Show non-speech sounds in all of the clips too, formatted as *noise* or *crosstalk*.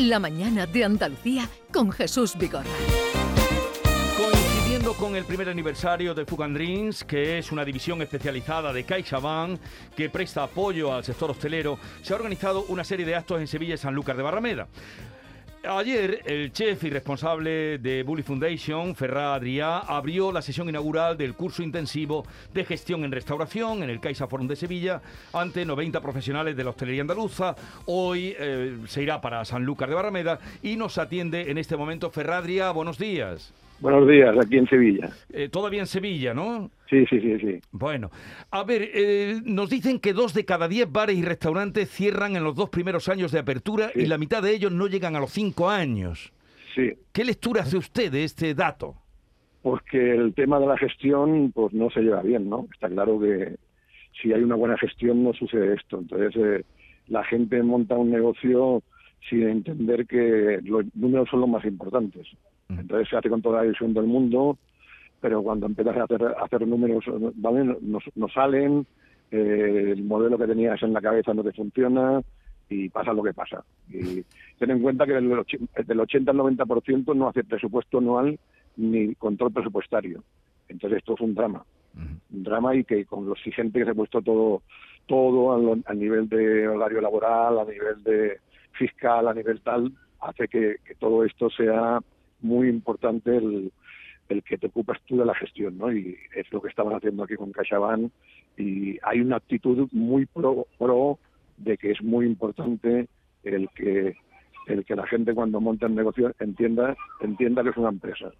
La mañana de Andalucía con Jesús Vigorra. Coincidiendo con el primer aniversario de Food and Drinks, que es una división especializada de CaixaBank que presta apoyo al sector hostelero, se ha organizado una serie de actos en Sevilla y Sanlúcar de Barrameda. Ayer, el chef y responsable de Bully Foundation, Ferrá Adrià, abrió la sesión inaugural del curso intensivo de gestión en restauración en el Caixa Forum de Sevilla ante 90 profesionales de la hostelería andaluza. Hoy eh, se irá para Sanlúcar de Barrameda y nos atiende en este momento Ferrá Adrià. Buenos días. Buenos días, aquí en Sevilla. Eh, todavía en Sevilla, ¿no? Sí, sí, sí, sí. Bueno, a ver, eh, nos dicen que dos de cada diez bares y restaurantes cierran en los dos primeros años de apertura Sí. y la mitad de ellos no llegan a los cinco años. Sí, ¿Qué lectura hace usted de este dato? porque el tema de la gestión pues no se lleva bien, ¿no? Está claro que si hay una buena gestión no sucede esto. Entonces eh, la gente monta un negocio sin entender que los números son los más importantes. Entonces se hace con toda la ilusión del mundo, pero cuando empiezas a hacer, a hacer números, ¿vale? no, no salen, eh, el modelo que tenías en la cabeza no te funciona y pasa lo que pasa. Y ten en cuenta que del, och- del 80 al 90% no hace presupuesto anual ni control presupuestario. Entonces esto es un drama. Un drama y que con lo exigente que se ha puesto todo, todo a, lo- a nivel de horario laboral, a nivel de fiscal, a nivel tal, hace que, que todo esto sea muy importante el, el que te ocupas tú de la gestión, ¿no? Y es lo que estamos haciendo aquí con CaixaBank y hay una actitud muy pro, pro de que es muy importante el que el que la gente cuando monta el negocio entienda entienda que es una empresa.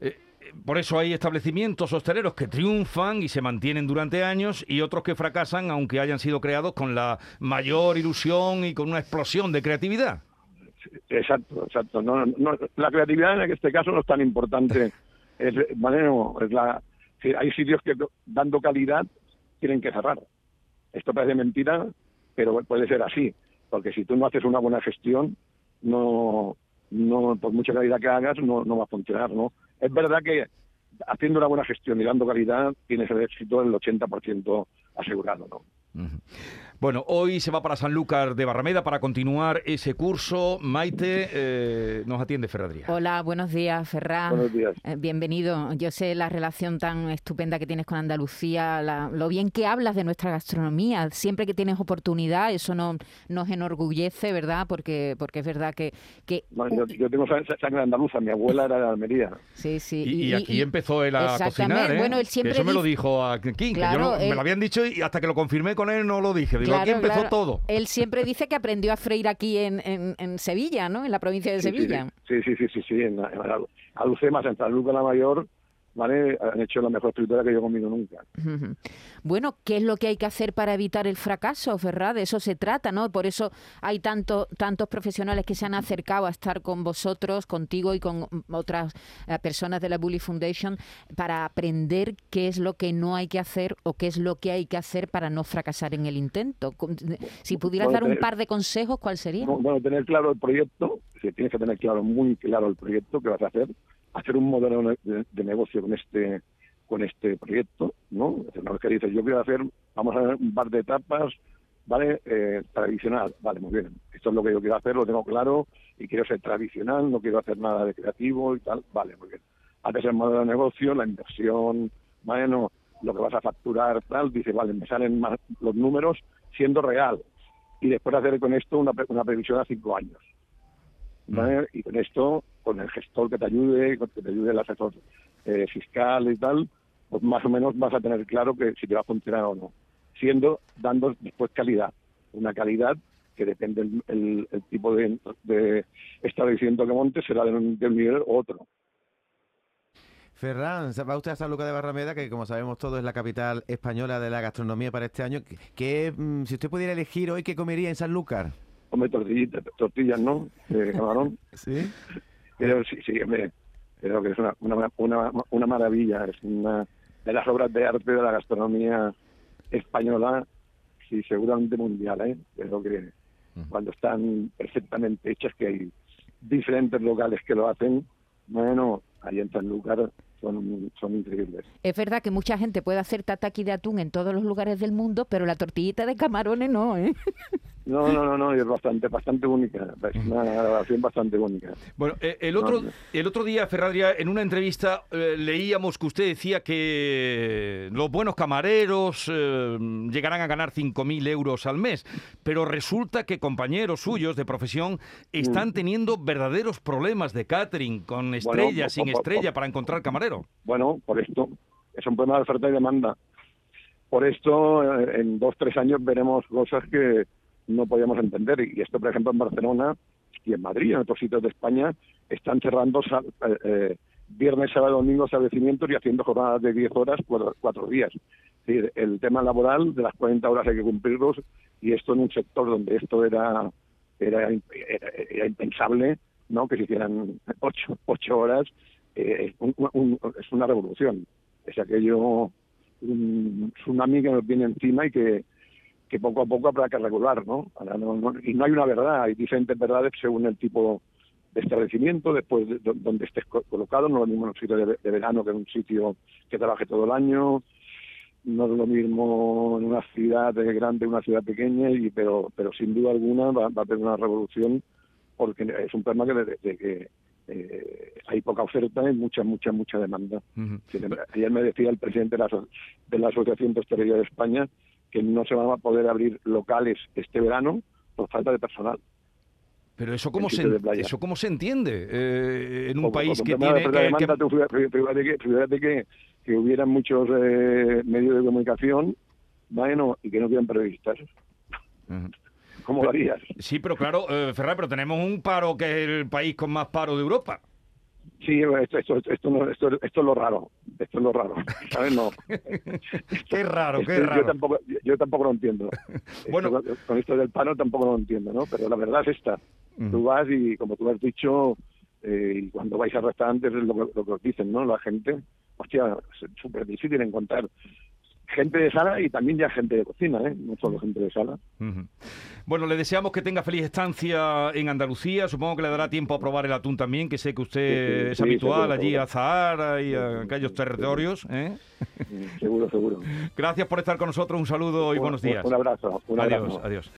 Eh, Por eso hay establecimientos hosteleros que triunfan y se mantienen durante años y otros que fracasan aunque hayan sido creados con la mayor ilusión y con una explosión de creatividad. Exacto, exacto. No, no, la creatividad en este caso no es tan importante. *laughs* Es, ¿vale? No, es la, hay sitios que dando calidad tienen que cerrar. Esto parece mentira, pero puede ser así. Porque si tú no haces una buena gestión, no, no por mucha calidad que hagas, no, no va a funcionar. ¿no? Es verdad que haciendo una buena gestión y dando calidad, tienes el éxito del 80% asegurado. ¿no? Bueno, hoy se va para Sanlúcar de Barrameda para continuar ese curso. Maite eh, nos atiende Ferradría. Hola, buenos días, Ferran. Buenos días. Eh, bienvenido. Yo sé la relación tan estupenda que tienes con Andalucía, la- lo bien que hablas de nuestra gastronomía. Siempre que tienes oportunidad, eso no, nos enorgullece, ¿verdad? Porque, porque es verdad que... que Bueno, yo, yo tengo sa- sangre andaluza, mi abuela era de Almería. sí, sí. Y, y aquí empezó él a Exactamente. cocinar, ¿eh? Bueno, él Que siempre eso me lo dijo a King, que yo no- me lo habían dicho y hasta que lo confirmé con él no lo dije. Digo, aquí Claro, empezó claro. todo. Él siempre dice que aprendió a freír aquí en, en, en Sevilla, ¿no? En la provincia de Sí, Sevilla. Sí, sí, sí, sí, sí, en, en Alu- Alucemas, en San Lucas la Mayor, ¿vale? Han hecho la mejor fritura que yo he comido nunca. Bueno, ¿qué es lo que hay que hacer para evitar el fracaso? De eso se trata, ¿no? Por eso hay tanto, tantos profesionales que se han acercado a estar con vosotros, contigo y con otras eh, personas de la Bully Foundation para aprender qué es lo que no hay que hacer o qué es lo que hay que hacer para no fracasar en el intento. Con- Si pudieras Bueno, dar un tener- par de consejos, ¿cuál sería? Bu- Bueno, tener claro el proyecto, si tienes que tener claro, muy claro el proyecto que vas a hacer, hacer un modelo de, negocio con este con este proyecto, ¿no? Una vez que dices, yo quiero hacer, vamos a ver un par de etapas, ¿vale? Eh, tradicional, vale, muy bien. Esto es lo que yo quiero hacer, lo tengo claro y quiero ser tradicional, no quiero hacer nada de creativo y tal, vale, muy bien. Haces el modelo de negocio, la inversión, bueno, lo que vas a facturar, tal, dice, vale, me salen más los números siendo real. Y después hacer con esto una, una previsión a cinco años. ¿Vale? Y con esto, con el gestor que te ayude, con que te ayude el asesor eh, fiscal y tal, pues más o menos vas a tener claro que si te va a funcionar o no. Siendo, dando después calidad. Una calidad que depende el, el- el tipo de, de establecimiento que montes, será de un, de un nivel u otro. Ferran, va usted a San Lucas de Barrameda, que como sabemos todos es la capital española de la gastronomía para este año. ¿Qué- qué, mm, si usted pudiera elegir hoy, ¿qué comería en San Lucas? Come tortillitas, tortillas, ¿no? De *laughs* camarón. ¿Sí? Pero sí, sí, hombre, creo que es una, una, una, una maravilla, es una de las obras de arte de la gastronomía española y seguramente mundial, ¿eh? Creo que cuando están perfectamente hechas, que hay diferentes locales que lo hacen, bueno, ahí en Sanlúcar son, son increíbles. Es verdad que mucha gente puede hacer tataki de atún en todos los lugares del mundo, pero la tortillita de camarones no, ¿eh? *laughs* No, no, no, no, es bastante, bastante única. Es una grabación bastante única. Bueno, eh, el otro, No, no. el otro día, Ferradria, en una entrevista eh, leíamos que usted decía que los buenos camareros eh, llegarán a ganar 5.000 euros al mes, pero resulta que compañeros suyos de profesión están teniendo verdaderos problemas de catering, con estrella, sin estrella, para encontrar camarero. Bueno, por esto, es un problema de oferta y demanda. Por esto, en dos, tres años veremos cosas que no podíamos entender. Y esto, por ejemplo, en Barcelona y en Madrid, en otros sitios de España, están cerrando eh, eh, viernes, sábado, domingo establecimientos y haciendo jornadas de 10 horas, cuatro, días. Es decir, el tema laboral de las 40 horas hay que cumplirlos y esto en un sector donde esto era era, era, era impensable no que se hicieran ocho, ocho horas eh, un- un- es una revolución es aquello un tsunami que nos viene encima y que, que poco a poco habrá que regular no, Ahora no- no- y no hay una verdad hay diferentes verdades según el tipo de establecimiento después de, do- donde estés co- colocado no es lo mismo en un sitio de, de verano que en un sitio que trabaje todo el año no es lo mismo en una ciudad grande, una ciudad pequeña, y pero pero sin duda alguna va, va a haber una revolución porque es un problema que, de, de que eh, hay poca oferta y mucha, mucha, mucha demanda. Ayer me decía el presidente de la, de la Asociación de Hostelería de España que no se van a poder abrir locales este verano por falta de personal. Pero eso cómo, se, eso cómo se entiende eh, en un país que de tiene... que- que- tú fíjate, que, fíjate que, que hubiera muchos eh, medios de comunicación bueno, y que no hubieran periodistas. ¿Cómo lo harías? Sí, pero claro, eh, pero tenemos un paro que es el país con más paro de Europa. Sí, esto, esto, esto, no- esto, esto es lo raro. Esto es lo raro. ¿Sabes? No. *laughs* Qué raro, qué yo raro. tampoco, yo tampoco lo entiendo. *laughs* Bueno. Con esto del paro tampoco lo entiendo, ¿no? Pero la verdad es esta. Ujú. Tú vas y, como tú has dicho, eh, y cuando vais a restaurantes es lo, lo que os dicen, ¿no? La gente, hostia, es súper difícil encontrar gente de sala y también ya gente de cocina, ¿eh? No solo gente de sala. Bueno, le deseamos que tenga feliz estancia en Andalucía. Supongo que le dará tiempo a probar el atún también, que sé que usted Sí, sí, es sí, habitual seguro, allí seguro. a Zahara y a aquellos territorios. ¿eh? Seguro, seguro. Gracias por estar con nosotros. Un saludo y buenos días. Un abrazo. Un adiós, abrazo. adiós.